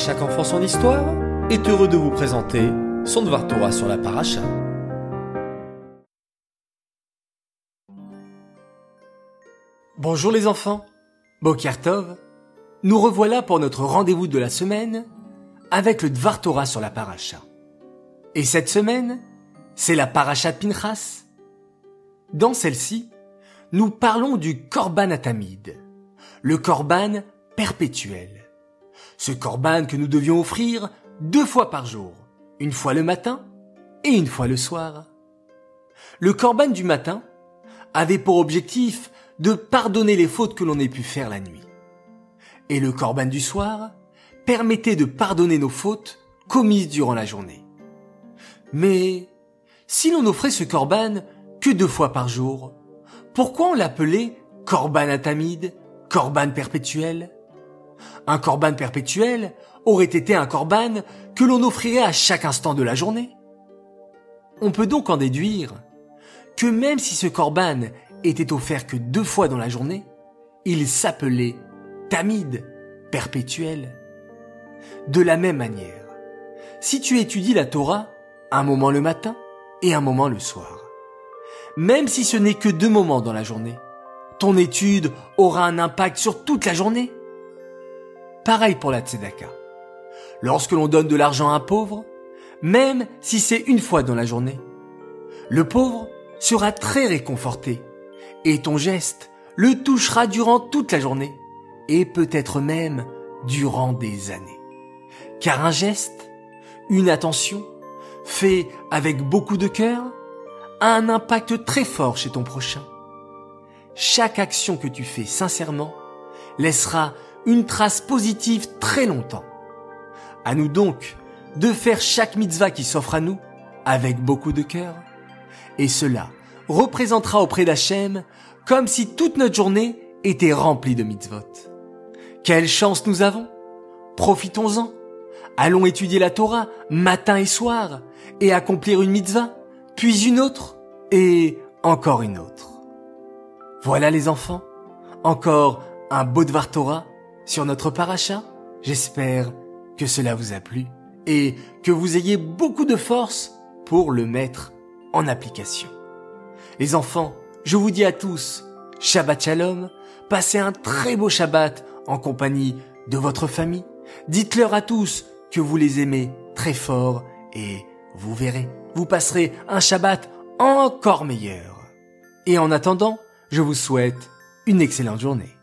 chaque enfant son histoire est heureux de vous présenter son Dvar Torah sur la paracha. Bonjour les enfants, Bokertov. Nous revoilà pour notre rendez-vous de la semaine avec le Dvar Torah sur la paracha. Et cette semaine, c'est la paracha Pinchas. Dans celle-ci, nous parlons du Korban Atamid, le Korban perpétuel. Ce Korban que nous devions offrir deux fois par jour, une fois le matin et une fois le soir. Le Korban du matin avait pour objectif de pardonner les fautes que l'on ait pu faire la nuit. Et le corban du soir permettait de pardonner nos fautes commises durant la journée. Mais si l'on offrait ce corban que deux fois par jour, pourquoi on l'appelait corban atamide, corban perpétuel? Un corban perpétuel aurait été un corban que l'on offrirait à chaque instant de la journée. On peut donc en déduire que même si ce corban était offert que deux fois dans la journée, il s'appelait Tamid, perpétuel. De la même manière, si tu étudies la Torah, un moment le matin et un moment le soir, même si ce n'est que deux moments dans la journée, ton étude aura un impact sur toute la journée. Pareil pour la tzedaka. Lorsque l'on donne de l'argent à un pauvre, même si c'est une fois dans la journée, le pauvre sera très réconforté et ton geste le touchera durant toute la journée et peut-être même durant des années. Car un geste, une attention, fait avec beaucoup de cœur, a un impact très fort chez ton prochain. Chaque action que tu fais sincèrement laissera une trace positive très longtemps. À nous donc de faire chaque mitzvah qui s'offre à nous avec beaucoup de cœur. Et cela représentera auprès d'Hachem comme si toute notre journée était remplie de mitzvot. Quelle chance nous avons Profitons-en. Allons étudier la Torah matin et soir et accomplir une mitzvah, puis une autre et encore une autre. Voilà les enfants, encore un beau Dvar Torah sur notre paracha. J'espère que cela vous a plu et que vous ayez beaucoup de force pour le mettre en application. Les enfants, je vous dis à tous, Shabbat Shalom, passez un très beau Shabbat en compagnie de votre famille. Dites-leur à tous que vous les aimez très fort et vous verrez, vous passerez un Shabbat encore meilleur. Et en attendant, je vous souhaite une excellente journée.